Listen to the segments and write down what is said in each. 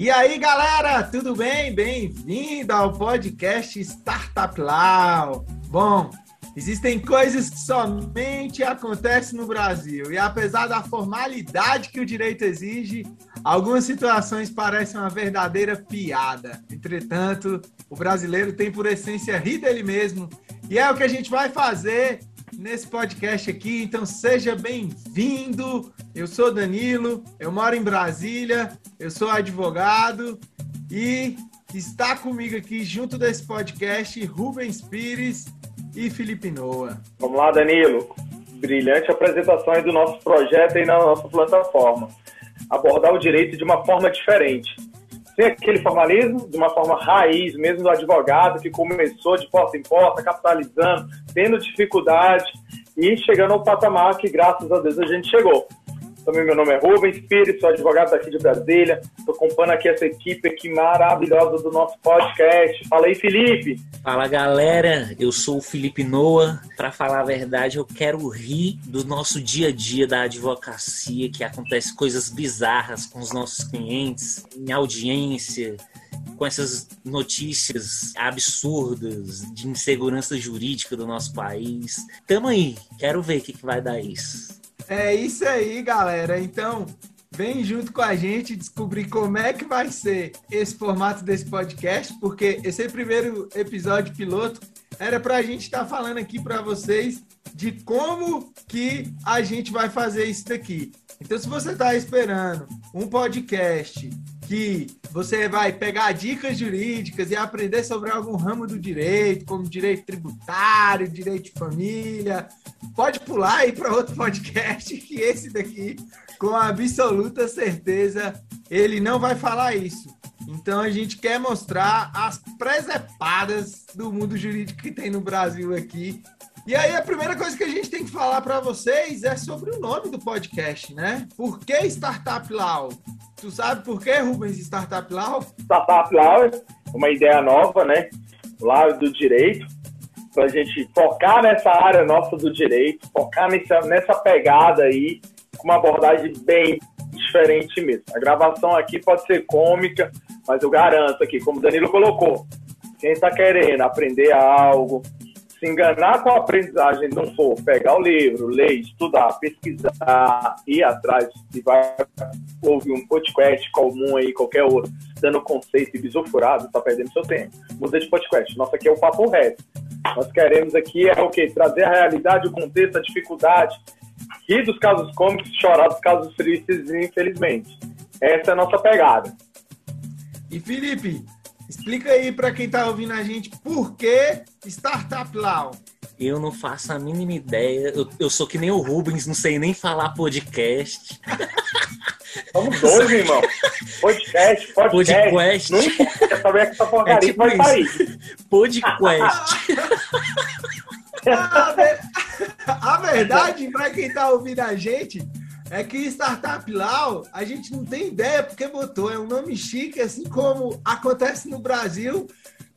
E aí, galera, tudo bem? Bem-vindo ao podcast Startup Lau. Bom, existem coisas que somente acontecem no Brasil e apesar da formalidade que o direito exige, algumas situações parecem uma verdadeira piada. Entretanto, o brasileiro tem por essência rir dele mesmo e é o que a gente vai fazer nesse podcast aqui. Então seja bem-vindo. Eu sou Danilo, eu moro em Brasília, eu sou advogado e está comigo aqui junto desse podcast Rubens Pires e Felipe Noa. Vamos lá, Danilo. Brilhante apresentação aí do nosso projeto aí na nossa plataforma. Abordar o direito de uma forma diferente sem aquele formalismo, de uma forma raiz, mesmo do advogado que começou de porta em porta, capitalizando, tendo dificuldade e chegando ao patamar que, graças a Deus, a gente chegou. Também meu nome é Rubens Pires, sou advogado daqui de Brasília. Estou acompanhando aqui essa equipe aqui maravilhosa do nosso podcast. Fala aí, Felipe. Fala, galera. Eu sou o Felipe Noa. Para falar a verdade, eu quero rir do nosso dia a dia da advocacia, que acontece coisas bizarras com os nossos clientes, em audiência, com essas notícias absurdas de insegurança jurídica do nosso país. Tamo aí, quero ver o que, que vai dar isso. É isso aí, galera. Então, vem junto com a gente descobrir como é que vai ser esse formato desse podcast, porque esse primeiro episódio piloto era para a gente estar tá falando aqui para vocês de como que a gente vai fazer isso daqui. Então, se você está esperando um podcast que você vai pegar dicas jurídicas e aprender sobre algum ramo do direito, como direito tributário, direito de família, pode pular aí para outro podcast, que esse daqui, com absoluta certeza, ele não vai falar isso. Então a gente quer mostrar as presepadas do mundo jurídico que tem no Brasil aqui. E aí a primeira coisa que a gente tem que falar para vocês é sobre o nome do podcast, né? Por que Startup Law? Tu sabe por que, Rubens, Startup Law? Startup Law é uma ideia nova, né? Lado do direito, para a gente focar nessa área nossa do direito, focar nessa, nessa pegada aí, com uma abordagem bem diferente mesmo. A gravação aqui pode ser cômica, mas eu garanto aqui, como o Danilo colocou, quem está querendo aprender algo, se enganar com a aprendizagem não for pegar o livro, ler, estudar, pesquisar, ir atrás e vai ouvir um podcast comum aí, qualquer outro, dando conceito e bisofurado, está perdendo seu tempo. Muda de podcast. Nossa, aqui é o papo reto. Nós queremos aqui é o quê? Trazer a realidade, o contexto, a dificuldade, rir dos casos cômicos, chorar dos casos tristes, infelizmente. Essa é a nossa pegada. E Felipe, Explica aí para quem está ouvindo a gente por que Startup Law. Eu não faço a mínima ideia. Eu, eu sou que nem o Rubens, não sei nem falar podcast. Somos dois, irmão. Podcast, podcast. Podcast. Não importa saber que essa porcaria é tipo vai sair. Podcast. a, a verdade, para quem está ouvindo a gente, é que Startup Law, a gente não tem ideia porque botou. É um nome chique, assim como acontece no Brasil.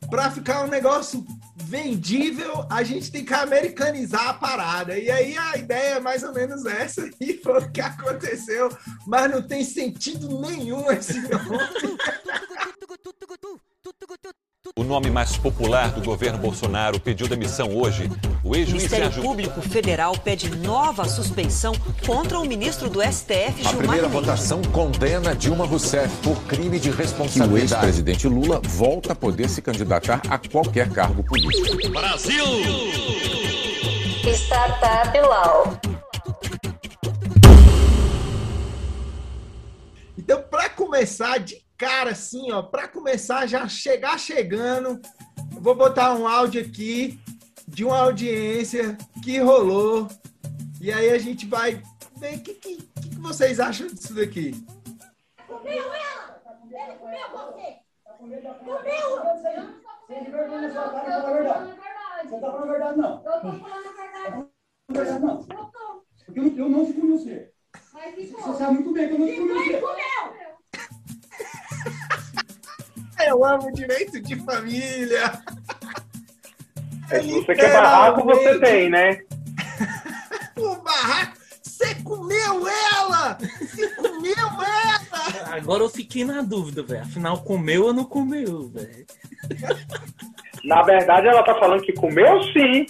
Para ficar um negócio vendível, a gente tem que americanizar a parada. E aí a ideia é mais ou menos essa, e foi o que aconteceu. Mas não tem sentido nenhum esse nome. O nome mais popular do governo Bolsonaro pediu demissão hoje. O ex-juiz Ministério Público Federal pede nova suspeição contra o ministro do STF, Gilmar A primeira votação condena Dilma Rousseff por crime de responsabilidade. Que o ex-presidente Lula volta a poder se candidatar a qualquer cargo político. Brasil! Startup Law. Então, para começar de cara, assim, ó, para começar já chegar chegando, eu vou botar um áudio aqui de uma audiência que rolou. E aí a gente vai ver o que, que, que, vocês acham disso daqui. Comeu ela! Ele comeu você! Comeu! Você de vergonha na sua cara fala a verdade. Você tá falando a verdade, não. Eu tô falando a verdade. Não verdade, não. Eu tô. Porque eu, eu não fui você. Você sabe muito bem que eu não fui você. Eu amo direito de família. É, você quer barraco, você tem, né? o barraco. Você comeu ela! Você comeu ela! Agora eu fiquei na dúvida, velho. Afinal, comeu ou não comeu, velho? Na verdade, ela tá falando que comeu sim.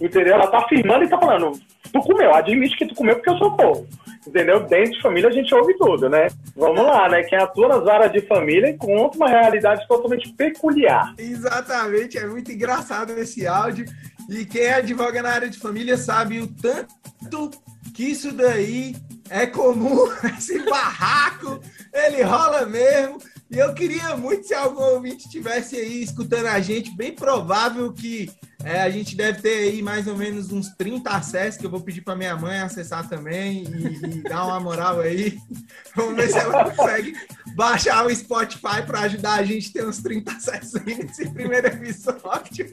Entendeu? Ela tá afirmando e tá falando, tu comeu, admite que tu comeu porque eu sou povo. Entendeu? Dentro de família a gente ouve tudo, né? Vamos lá, né? Quem atua nas áreas de família conta uma realidade totalmente peculiar. Exatamente, é muito engraçado esse áudio. E quem advoga na área de família sabe o tanto que isso daí é comum, esse barraco, ele rola mesmo. E eu queria muito, se algum ouvinte estivesse aí escutando a gente, bem provável que é, a gente deve ter aí mais ou menos uns 30 acessos, que eu vou pedir para minha mãe acessar também e, e, dar uma moral aí. Vamos ver se ela consegue baixar o Spotify para ajudar a gente a ter uns 30 acessos aí nesse primeiro episódio.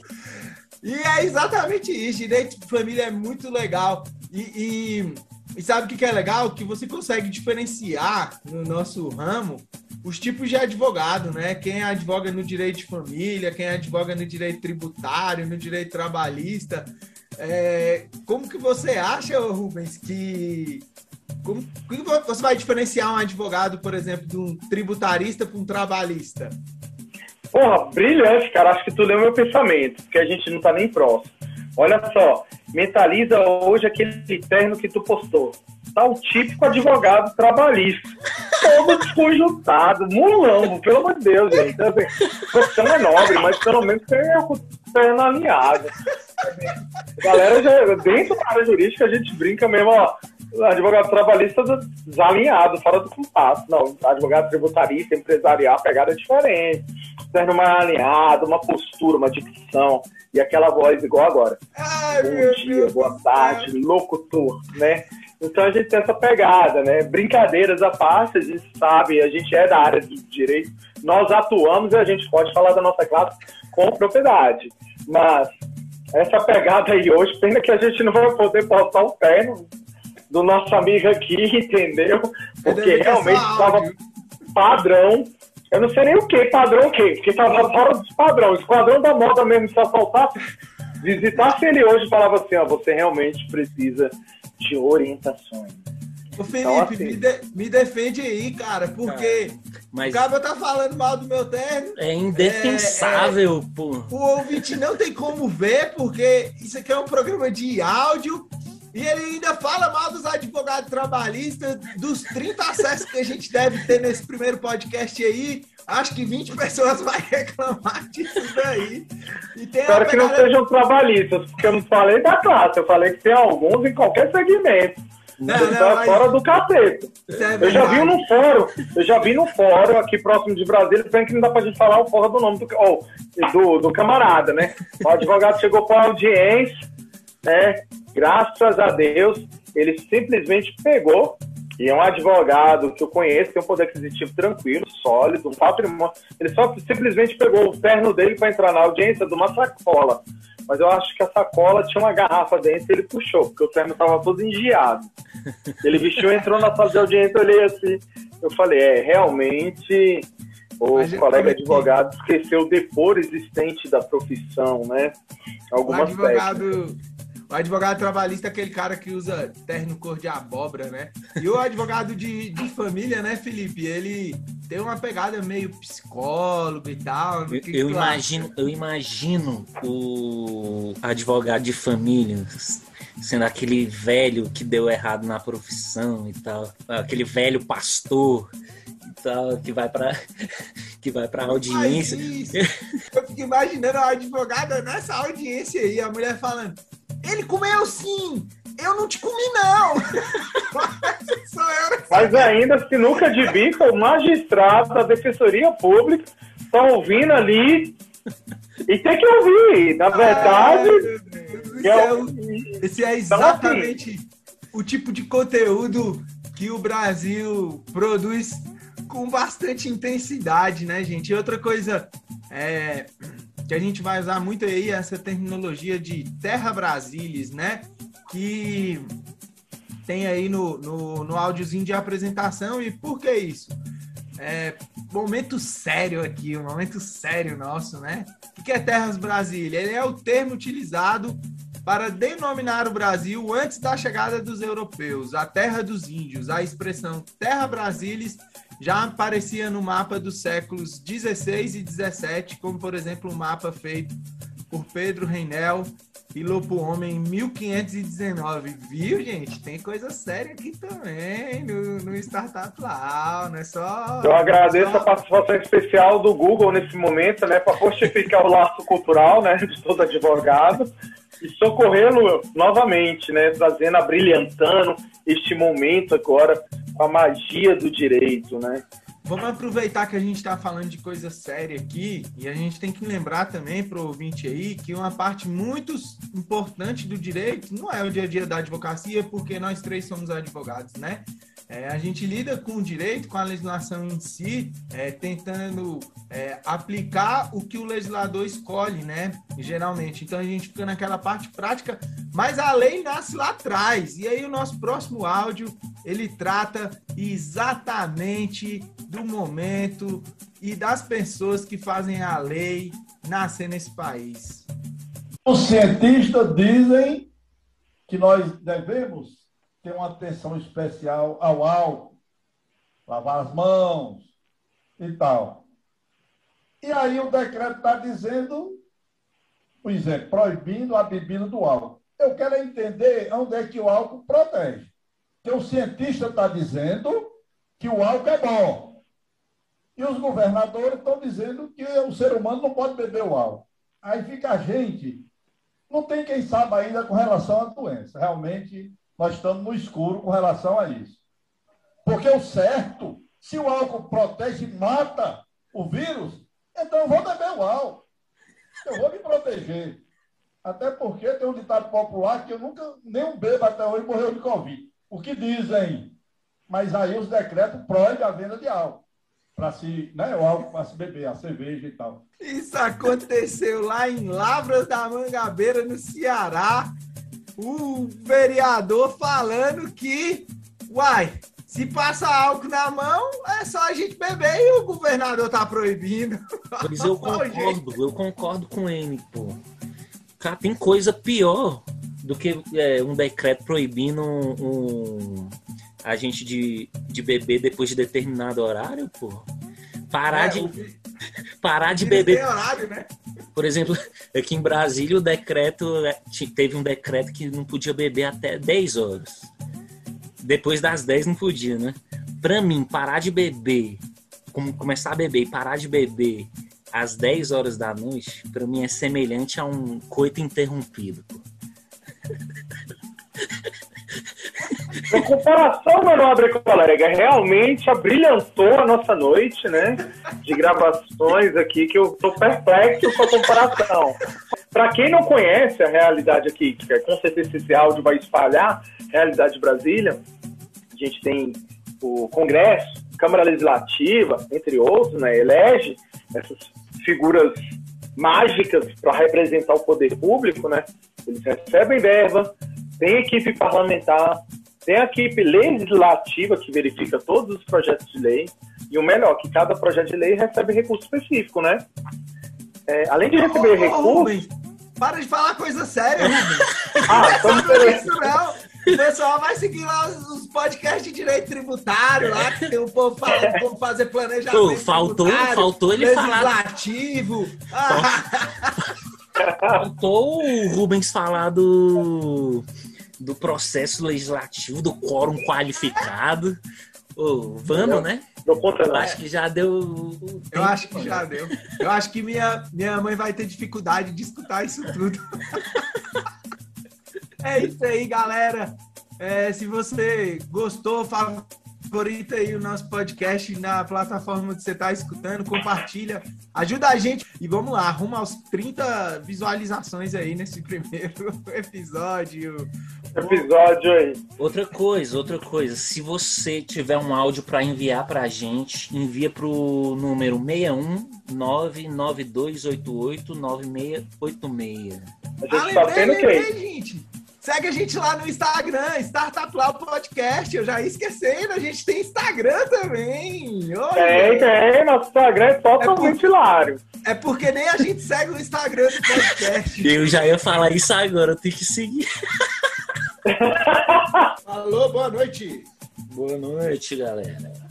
E é exatamente isso. Direito de família é muito legal. E, e, e sabe o que é legal? Que você consegue diferenciar no nosso ramo os tipos de advogado, né? Quem advoga no direito de família, quem advoga no direito tributário, no direito trabalhista. É, como que você acha, Rubens, que como, como você vai diferenciar um advogado, por exemplo, de um tributarista para um trabalhista? Porra, brilhante, cara. Acho que tu leu meu pensamento, porque a gente não tá nem próximo. Olha só, mentaliza hoje aquele terno que tu postou. Tá o típico advogado trabalhista. Todo desconjuntado, mulão, pelo amor de Deus, gente. Então, assim, profissão é nobre, mas pelo menos tem o terno alinhado. Galera, já, dentro da área jurídica, a gente brinca mesmo, ó. Advogado trabalhista desalinhado, fora do compasso. Não, advogado tributarista, empresarial, pegada é diferente. Terno mais alinhado, uma postura, uma dicção e aquela voz igual agora. Ai, Bom dia, Deus boa tarde, Deus. locutor, né? Então a gente tem essa pegada, né? Brincadeiras à parte, a gente sabe, a gente é da área do direito, nós atuamos e a gente pode falar da nossa classe com propriedade. Mas essa pegada aí hoje, pena que a gente não vai poder postar o terno do nosso amigo aqui, entendeu? Porque realmente estava padrão eu não sei nem o que, padrão o quê? Porque tava fora dos padrões. O esquadrão da moda mesmo, se assaltasse, visitasse ele hoje e falava assim, ó, você realmente precisa de orientações. Ô Felipe, então, assim, me, de, me, defende aí, cara, porque mas... o cara tá falando mal do meu terno. É indefensável, é, é, pô. O ouvinte não tem como ver, porque isso aqui é um programa de áudio e ele ainda fala mal dos advogados trabalhistas, dos 30 acessos que a gente deve ter nesse primeiro podcast aí. Acho que 20 pessoas vai reclamar disso daí. Espero que não sejam trabalhistas, porque eu não falei da classe, eu falei que tem alguns em qualquer segmento. Não, não, tá mas... fora do capeta. É eu já vi no fórum, eu já vi no fórum aqui próximo de Brasília, que não dá pra gente falar o porra do nome do, oh, do, do camarada, né? O advogado chegou para audiência, né? Graças a Deus, ele simplesmente pegou, e é um advogado que eu conheço, tem um poder aquisitivo tranquilo, sólido, um patrimônio. Ele só simplesmente pegou o terno dele para entrar na audiência de uma sacola. Mas eu acho que a sacola tinha uma garrafa dentro e ele puxou, porque o terno estava todo engiado. Ele vestiu, entrou na sala de audiência, eu olhei assim. Eu falei, é, realmente o colega advogado esqueceu o depor existente da profissão, né? Algumas o advogado, técnicas. O advogado trabalhista é aquele cara que usa terno cor de abóbora, né? E o advogado de, de família, né, Felipe? Ele tem uma pegada meio psicólogo e tal. Eu, eu imagino, eu imagino o advogado de família sendo aquele velho que deu errado na profissão e tal, aquele velho pastor e tal que vai para que vai para audiência. Eu fico imaginando a advogada nessa audiência aí, a mulher falando: ele comeu sim! Eu não te comi, não! Mas ainda, sinuca de bico, o magistrado da Defensoria Pública tá ouvindo ali e tem que ouvir. Na verdade. Ai, é o... Esse é exatamente então, assim, o tipo de conteúdo que o Brasil produz com bastante intensidade, né, gente? E outra coisa, é, que a gente vai usar muito aí essa terminologia de Terra Brasilis, né? Que tem aí no, no, no áudiozinho de apresentação. E por que isso? É, momento sério aqui, um momento sério nosso, né? O que é Terras Brasília? Ele é o termo utilizado para denominar o Brasil antes da chegada dos europeus, a terra dos índios. A expressão Terra Brasilis já aparecia no mapa dos séculos 16 e 17, como por exemplo o mapa feito por Pedro Reinel e Lopo Homem em 1519. Viu, gente? Tem coisa séria aqui também no, no Startup Lau, não é só. Eu agradeço só... a participação especial do Google nesse momento, né, para postificar o laço cultural, né, de todo advogado e socorrê-lo novamente, né, trazendo, abrilhantando este momento agora com a magia do direito, né. Vamos aproveitar que a gente está falando de coisa séria aqui e a gente tem que lembrar também para o ouvinte aí que uma parte muito importante do direito não é o dia a dia da advocacia, porque nós três somos advogados, né? É, a gente lida com o direito, com a legislação em si, é, tentando é, aplicar o que o legislador escolhe, né? Geralmente. Então a gente fica naquela parte prática, mas a lei nasce lá atrás. E aí o nosso próximo áudio ele trata exatamente do momento e das pessoas que fazem a lei nascer nesse país. Os cientistas dizem que nós devemos ter uma atenção especial ao álcool, lavar as mãos e tal. E aí o decreto está dizendo, por exemplo, proibindo a bebida do álcool. Eu quero entender onde é que o álcool protege. Porque o cientista está dizendo que o álcool é bom. E os governadores estão dizendo que o ser humano não pode beber o álcool. Aí fica a gente. Não tem quem saiba ainda com relação à doença. Realmente nós estamos no escuro com relação a isso. Porque o certo, se o álcool protege e mata o vírus, então eu vou beber o álcool. Eu vou me proteger. Até porque tem um ditado popular que eu nunca, nenhum bebo até hoje morreu de Covid. O que dizem? Mas aí os decretos proíbem a venda de álcool. Para se, né, o álcool para se beber, a cerveja e tal. Isso aconteceu lá em Lavras da Mangabeira, no Ceará o vereador falando que, uai, se passa álcool na mão, é só a gente beber e o governador tá proibindo. Pois eu concordo, eu concordo com ele, pô. Cara, tem coisa pior do que é, um decreto proibindo um, um, a gente de, de beber depois de determinado horário, pô. Parar é, de. O... Parar de beber. Horário, né? Por exemplo, aqui em Brasília o decreto é, teve um decreto que não podia beber até 10 horas. Depois das 10 não podia, né? Pra mim, parar de beber, começar a beber e parar de beber às 10 horas da noite, pra mim é semelhante a um coito interrompido. Pô. A comparação, meu nobre colega, realmente abrilhantou a nossa noite, né? De gravações aqui, que eu tô perplexo com a comparação. Para quem não conhece a realidade aqui, que é, com certeza esse áudio vai espalhar, realidade de Brasília, a gente tem o Congresso, Câmara Legislativa, entre outros, né? Elege essas figuras mágicas para representar o poder público, né? Eles recebem verba, tem equipe parlamentar, tem a equipe legislativa que verifica todos os projetos de lei. E o melhor, que cada projeto de lei recebe recurso específico, né? É, além de receber oh, recurso. Rubens, para de falar coisa séria, Rubens. ah, estamos isso, não. O pessoal vai seguir lá os, podcasts de direito tributário, lá que tem o povo falando como fazer planejamento. Pô, faltou, faltou ele legislativo. falar. Legislativo. Faltou o Rubens falar do do processo legislativo, do quórum qualificado. Ô, vamos, né? Não conta Eu acho que já deu. Eu acho que já deu. Eu acho que minha, minha mãe vai ter dificuldade de escutar isso tudo. é isso aí, galera. É, se você gostou, favorita aí o nosso podcast na plataforma que você está escutando, compartilha, ajuda a gente e vamos lá, arruma aos 30 visualizações aí nesse primeiro episódio episódio aí. Outra coisa, outra coisa. Se você tiver um áudio para enviar para a gente, envia para o número 61992889686. A gente ah, tá tendo lembrei, gente. Segue a gente lá no Instagram, Startup Lab Podcast. Eu já ia esquecendo, a gente tem Instagram também. Oi, tem, tem. Nosso Instagram é totalmente é por... hilário. É porque nem a gente segue o Instagram do podcast. Eu já ia falar isso agora, eu tenho que seguir. Alô, boa noite. Boa noite, galera.